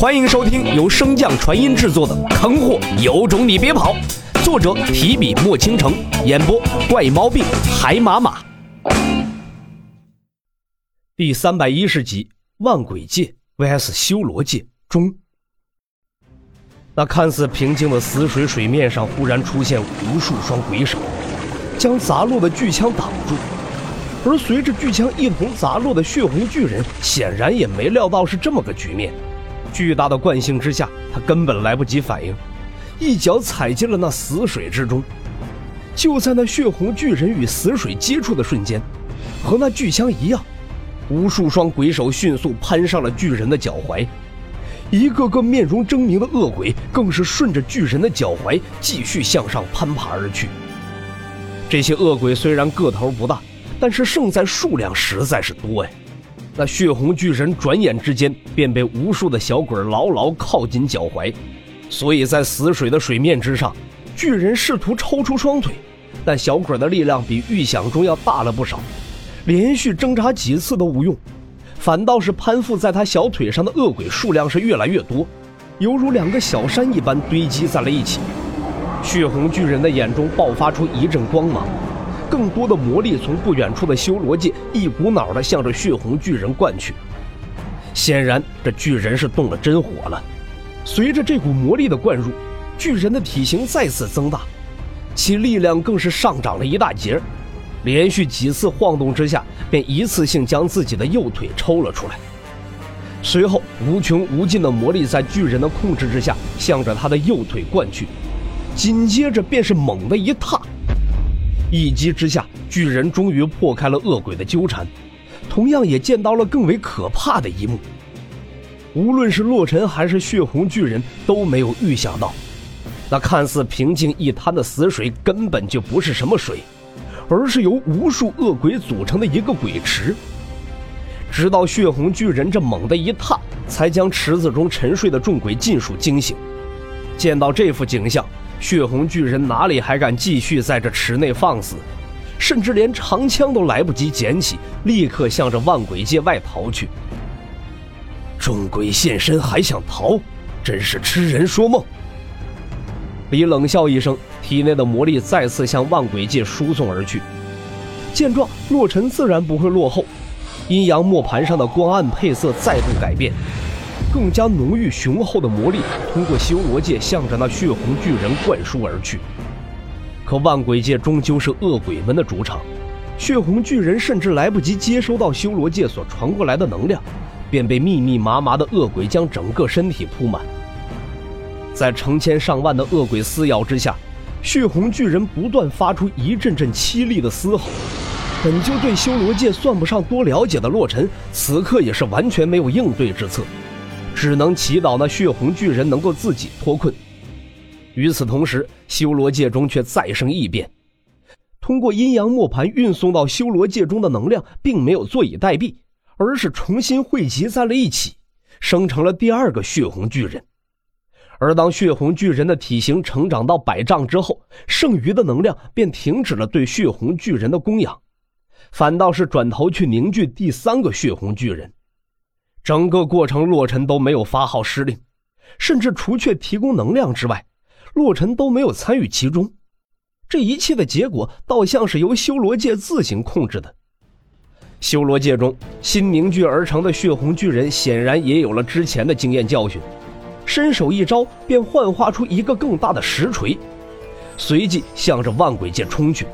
欢迎收听由升降传音制作的《坑货有种你别跑》，作者提笔墨倾城，演播怪猫病海马马。第三百一十集：万鬼界 vs 修罗界中。那看似平静的死水水面上，忽然出现无数双鬼手，将砸落的巨枪挡住。而随着巨枪一同砸落的血红巨人，显然也没料到是这么个局面。巨大的惯性之下，他根本来不及反应，一脚踩进了那死水之中。就在那血红巨人与死水接触的瞬间，和那巨枪一样，无数双鬼手迅速攀上了巨人的脚踝，一个个面容狰狞的恶鬼更是顺着巨人的脚踝继续向上攀爬而去。这些恶鬼虽然个头不大，但是胜在数量实在是多呀。那血红巨人转眼之间便被无数的小鬼牢牢靠紧脚踝，所以在死水的水面之上，巨人试图抽出双腿，但小鬼的力量比预想中要大了不少，连续挣扎几次都无用，反倒是攀附在他小腿上的恶鬼数量是越来越多，犹如两个小山一般堆积在了一起。血红巨人的眼中爆发出一阵光芒。更多的魔力从不远处的修罗界一股脑的向着血红巨人灌去，显然这巨人是动了真火了。随着这股魔力的灌入，巨人的体型再次增大，其力量更是上涨了一大截连续几次晃动之下，便一次性将自己的右腿抽了出来。随后，无穷无尽的魔力在巨人的控制之下，向着他的右腿灌去，紧接着便是猛地一踏。一击之下，巨人终于破开了恶鬼的纠缠，同样也见到了更为可怕的一幕。无论是洛尘还是血红巨人都没有预想到，那看似平静一滩的死水根本就不是什么水，而是由无数恶鬼组成的一个鬼池。直到血红巨人这猛地一踏，才将池子中沉睡的众鬼尽数惊醒。见到这幅景象。血红巨人哪里还敢继续在这池内放肆，甚至连长枪都来不及捡起，立刻向着万鬼界外逃去。众鬼现身还想逃，真是痴人说梦。李冷笑一声，体内的魔力再次向万鬼界输送而去。见状，洛尘自然不会落后，阴阳磨盘上的光暗配色再度改变。更加浓郁雄厚的魔力通过修罗界向着那血红巨人灌输而去。可万鬼界终究是恶鬼们的主场，血红巨人甚至来不及接收到修罗界所传过来的能量，便被密密麻麻的恶鬼将整个身体铺满。在成千上万的恶鬼撕咬之下，血红巨人不断发出一阵阵凄厉的嘶吼。本就对修罗界算不上多了解的洛尘，此刻也是完全没有应对之策。只能祈祷那血红巨人能够自己脱困。与此同时，修罗界中却再生异变。通过阴阳磨盘运送到修罗界中的能量，并没有坐以待毙，而是重新汇集在了一起，生成了第二个血红巨人。而当血红巨人的体型成长到百丈之后，剩余的能量便停止了对血红巨人的供养，反倒是转头去凝聚第三个血红巨人。整个过程，洛尘都没有发号施令，甚至除却提供能量之外，洛尘都没有参与其中。这一切的结果，倒像是由修罗界自行控制的。修罗界中新凝聚而成的血红巨人，显然也有了之前的经验教训，伸手一招，便幻化出一个更大的石锤，随即向着万鬼界冲去。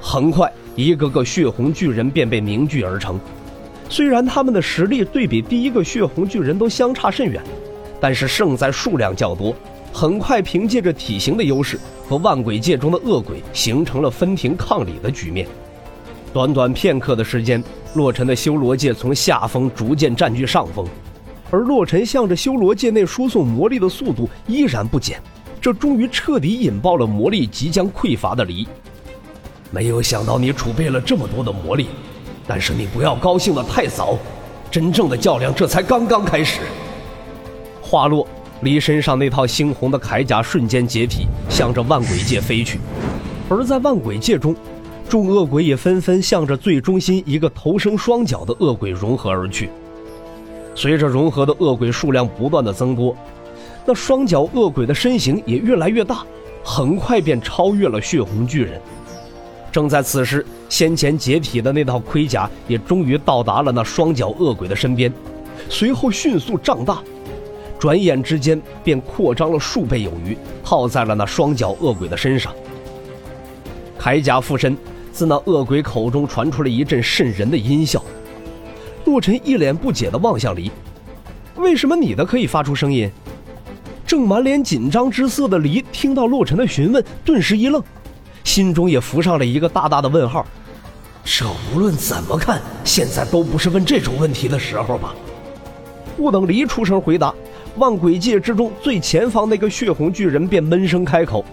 很快，一个个血红巨人便被凝聚而成。虽然他们的实力对比第一个血红巨人都相差甚远，但是胜在数量较多，很快凭借着体型的优势和万鬼界中的恶鬼形成了分庭抗礼的局面。短短片刻的时间，洛尘的修罗界从下风逐渐占据上风，而洛尘向着修罗界内输送魔力的速度依然不减，这终于彻底引爆了魔力即将匮乏的离。没有想到你储备了这么多的魔力。但是你不要高兴的太早，真正的较量这才刚刚开始。话落，离身上那套猩红的铠甲瞬间解体，向着万鬼界飞去。而在万鬼界中，众恶鬼也纷纷向着最中心一个头生双脚的恶鬼融合而去。随着融合的恶鬼数量不断的增多，那双脚恶鬼的身形也越来越大，很快便超越了血红巨人。正在此时，先前解体的那套盔甲也终于到达了那双脚恶鬼的身边，随后迅速胀大，转眼之间便扩张了数倍有余，套在了那双脚恶鬼的身上。铠甲附身，自那恶鬼口中传出了一阵渗人的阴笑。洛尘一脸不解地望向离，为什么你的可以发出声音？正满脸紧张之色的离听到洛尘的询问，顿时一愣，心中也浮上了一个大大的问号。这无论怎么看，现在都不是问这种问题的时候吧？不等离出声回答，万鬼界之中最前方那个血红巨人便闷声开口：“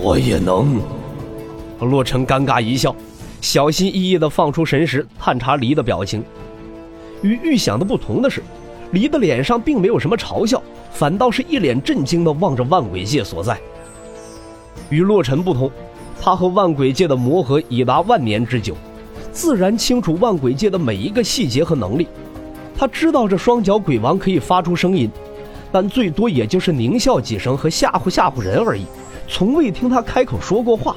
我也能。”洛尘尴尬一笑，小心翼翼地放出神识，探查离的表情。与预想的不同的是，离的脸上并没有什么嘲笑，反倒是一脸震惊地望着万鬼界所在。与洛尘不同，他和万鬼界的磨合已达万年之久，自然清楚万鬼界的每一个细节和能力。他知道这双脚鬼王可以发出声音，但最多也就是狞笑几声和吓唬吓唬人而已，从未听他开口说过话。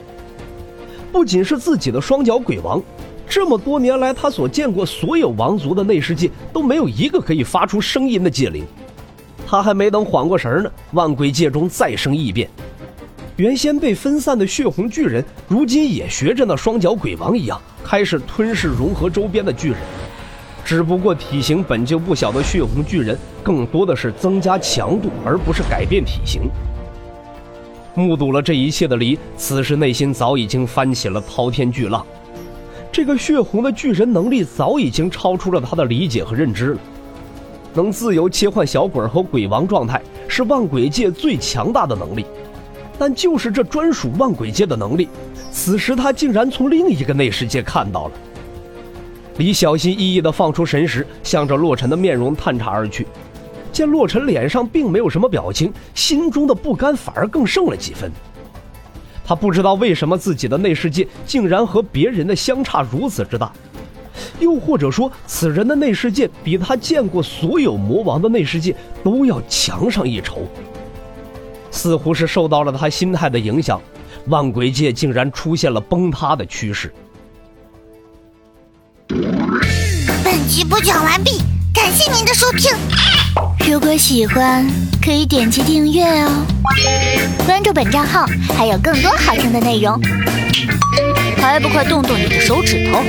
不仅是自己的双脚鬼王。这么多年来，他所见过所有王族的内世界都没有一个可以发出声音的界灵。他还没等缓过神呢，万鬼界中再生异变。原先被分散的血红巨人，如今也学着那双脚鬼王一样，开始吞噬融合周边的巨人。只不过体型本就不小的血红巨人，更多的是增加强度，而不是改变体型。目睹了这一切的离，此时内心早已经翻起了滔天巨浪。这个血红的巨人能力早已经超出了他的理解和认知了，能自由切换小鬼和鬼王状态是万鬼界最强大的能力，但就是这专属万鬼界的能力，此时他竟然从另一个内世界看到了。李小心翼翼地放出神识，向着洛尘的面容探查而去，见洛尘脸上并没有什么表情，心中的不甘反而更盛了几分。他不知道为什么自己的内世界竟然和别人的相差如此之大，又或者说此人的内世界比他见过所有魔王的内世界都要强上一筹。似乎是受到了他心态的影响，万鬼界竟然出现了崩塌的趋势。本集播讲完毕，感谢您的收听。如果喜欢，可以点击订阅哦。关注本账号，还有更多好听的内容。还不快动动你的手指头！